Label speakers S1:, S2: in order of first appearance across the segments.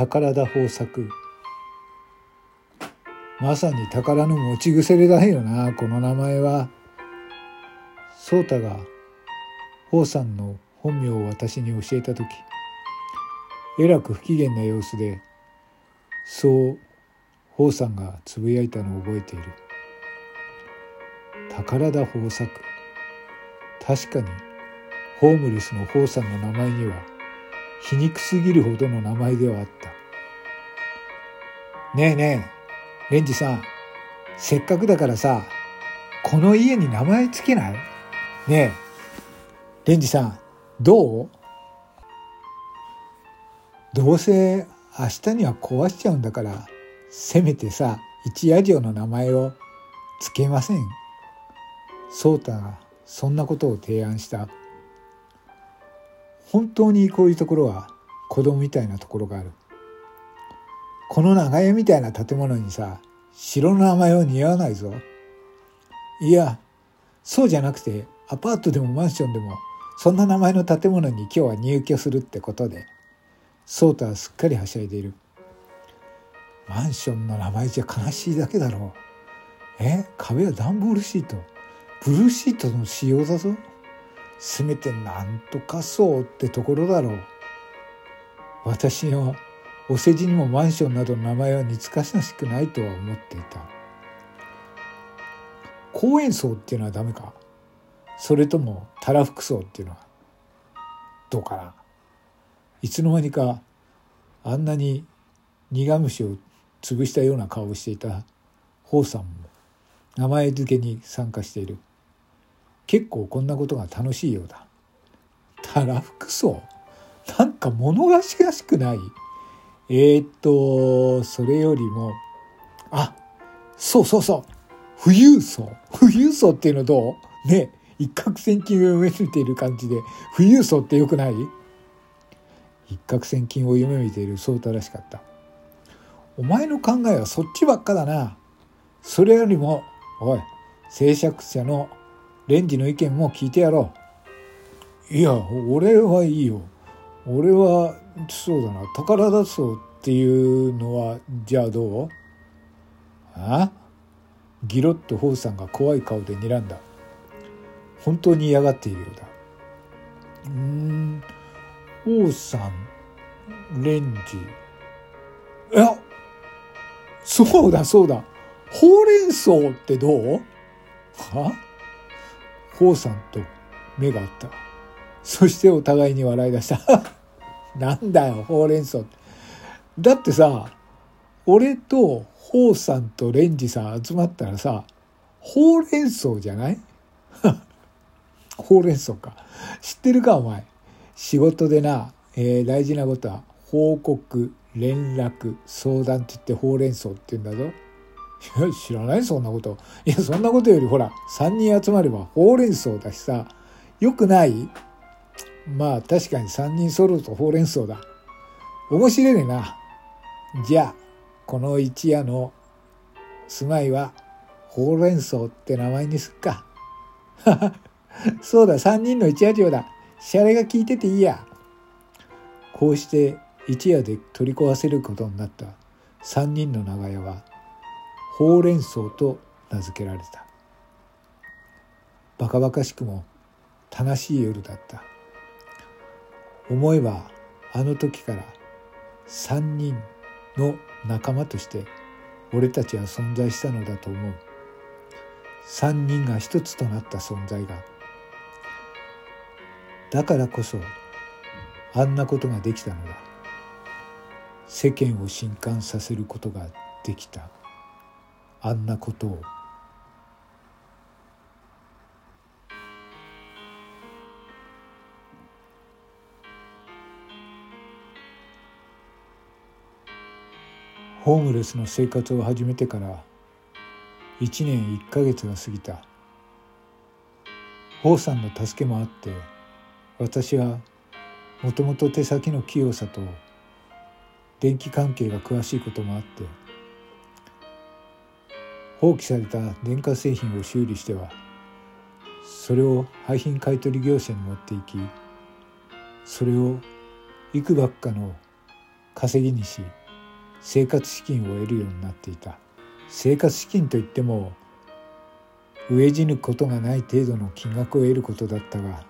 S1: 宝田豊作。まさに宝の持ち腐れだよなこの名前は。宗太が宝さんの本名を私に教えた時えらく不機嫌な様子でそう宝さんがつぶやいたのを覚えている。宝田豊作。確かにホームレスの宝さんの名前には皮肉すぎるほどの名前ではあった。ねえねえレンジさんせっかくだからさこの家に名前つけない？ねえレンジさんどう？どうせ明日には壊しちゃうんだからせめてさ一夜城の名前をつけません。颯太がそんなことを提案した。本当にこういうところは子供みたいなところがある。この長屋みたいな建物にさ城の名前は似合わないぞ。いやそうじゃなくてアパートでもマンションでもそんな名前の建物に今日は入居するってことで颯太はすっかりはしゃいでいる。マンションの名前じゃ悲しいだけだろう。え壁は段ボールシート。ブルーシートの仕様だぞ。せめてなんとかそうってところだろう。私はお世辞にもマンションなどの名前は似つかしくないとは思っていた。公園層っていうのはダメか？それともたらふく層っていうのは？どうかな？いつの間にかあんなに苦虫を潰したような顔をしていた宝さんも名前付けに参加している。結構こんなことが楽しいようだ。たらふく層なんか物がしらしくない？えー、っとそれよりもあそうそうそう。富裕層。富裕層っていうのどう？ね一攫千金を夢見ている感じで。富裕層ってよくない？一攫千金を夢見ている。そうたらしかった。お前の考えはそっちばっかだな。それよりもおい制作者のレンジの意見も聞いてやろう。いや俺はいいよ。俺はそうだな。宝だそうっていうのはじゃあどう？あ？ギロッとホウさんが怖い顔で睨んだ。本当に嫌がっているようだ。うーん。ホウさんレンジ。いやそうだそうだ。ほうれん草ってどう？は？ホウさんと目が合った。そしてお互いに笑い出した。なんだよほうれん草。ってだってさ俺とホウさんとレンジさん集まったらさほうれん草じゃない？ほうれん草か。知ってるかお前？仕事でな、えー、大事なことは報告連絡相談って言ってほうれん草って言うんだぞ。いや知らないそんなこと。いやそんなことよりほら3人集まればほうれん草だしさ。よくない？まあ確かに3人揃うとほうれん草だ。面白いねな。じゃあこの一夜の住まいはほうれん草って名前にすっか。そうだ3人の一夜城だ。シャレが効いてていいや。こうして一夜で取り壊せることになった3人の長屋はほうれん草と名付けられた。バカバカしくも楽しい夜だった。思えばあの時から3人の仲間として俺たちは存在したのだと思う。3人が一つとなった存在が。だからこそあんなことができたのだ。世間を震撼させることができた。あんなことを。ホームレスの生活を始めてから1年1ヶ月が過ぎた。王さんの助けもあって私はもともと手先の器用さと電気関係が詳しいこともあって放棄された電化製品を修理してはそれを廃品買取業者に持っていきそれをいくばっかの稼ぎにし生活資金を得るようになっていた。生活資金といっても飢え死ぬことがない程度の金額を得ることだったが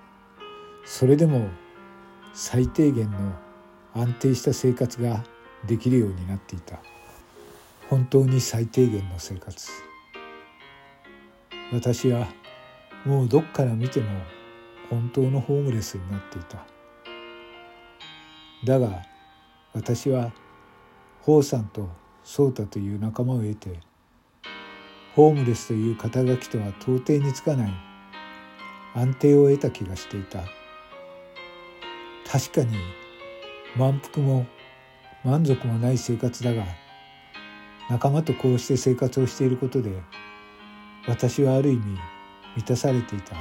S1: それでも最低限の安定した生活ができるようになっていた。本当に最低限の生活。私はもうどっから見ても本当のホームレスになっていた。だが私は宝さんと颯太という仲間を得てホームレスという肩書きとは到底につかない安定を得た気がしていた。確かに満腹も満足もない生活だが仲間とこうして生活をしていることで私はある意味満たされていた。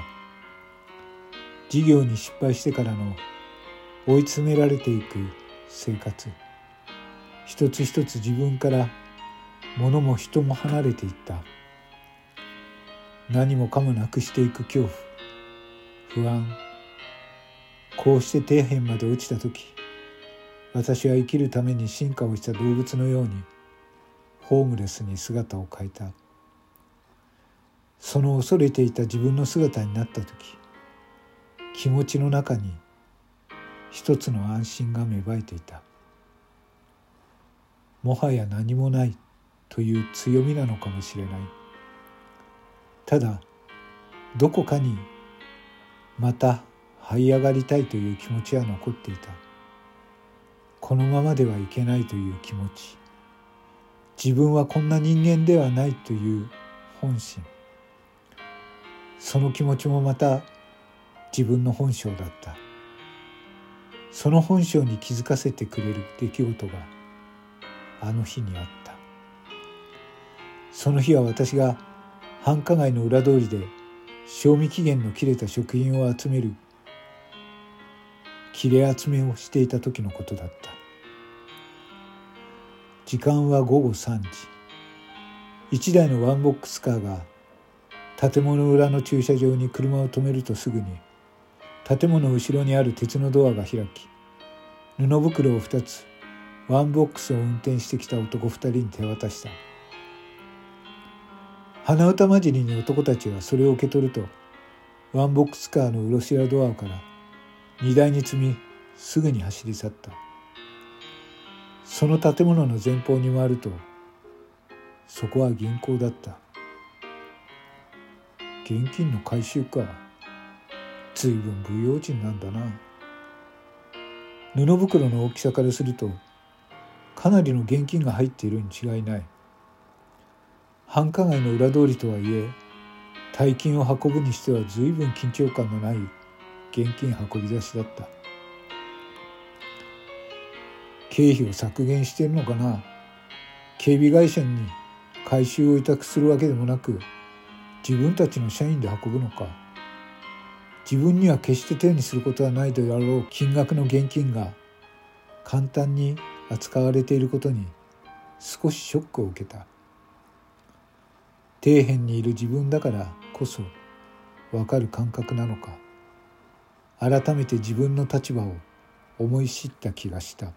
S1: 事業に失敗してからの追い詰められていく生活。一つ一つ自分から物も人も離れていった。何もかもなくしていく恐怖。不安。こうして底辺まで落ちた時私は生きるために進化をした動物のようにホームレスに姿を変えた。その恐れていた自分の姿になった時気持ちの中に一つの安心が芽生えていた。もはや何もないという強みなのかもしれない。ただどこかにまた這い上がりたいという気持ちは残っていた。このままではいけないという気持ち。自分はこんな人間ではないという本心。その気持ちもまた自分の本性だった。その本性に気づかせてくれる出来事があの日にあった。その日は私が繁華街の裏通りで賞味期限の切れた食品を集める切れ集めをしていた時のことだった。時間は午後3時。一台のワンボックスカーが建物裏の駐車場に車を止めるとすぐに建物後ろにある鉄のドアが開き布袋を2つワンボックスを運転してきた男2人に手渡した。鼻歌混じりに男たちはそれを受け取るとワンボックスカーのうしろドアから荷台に積みすぐに走り去った。その建物の前方に回るとそこは銀行だった。現金の回収か。随分不用心なんだな。布袋の大きさからするとかなりの現金が入っているに違いない。繁華街の裏通りとはいえ大金を運ぶにしては随分緊張感のない現金運び出しだった。経費を削減しているのかな警備会社に回収を委託するわけでもなく自分たちの社員で運ぶのか自分には決して手にすることはないであろう金額の現金が簡単に扱われていることに少しショックを受けた。底辺にいる自分だからこそわかる感覚なのか改めて自分の立場を思い知った気がした。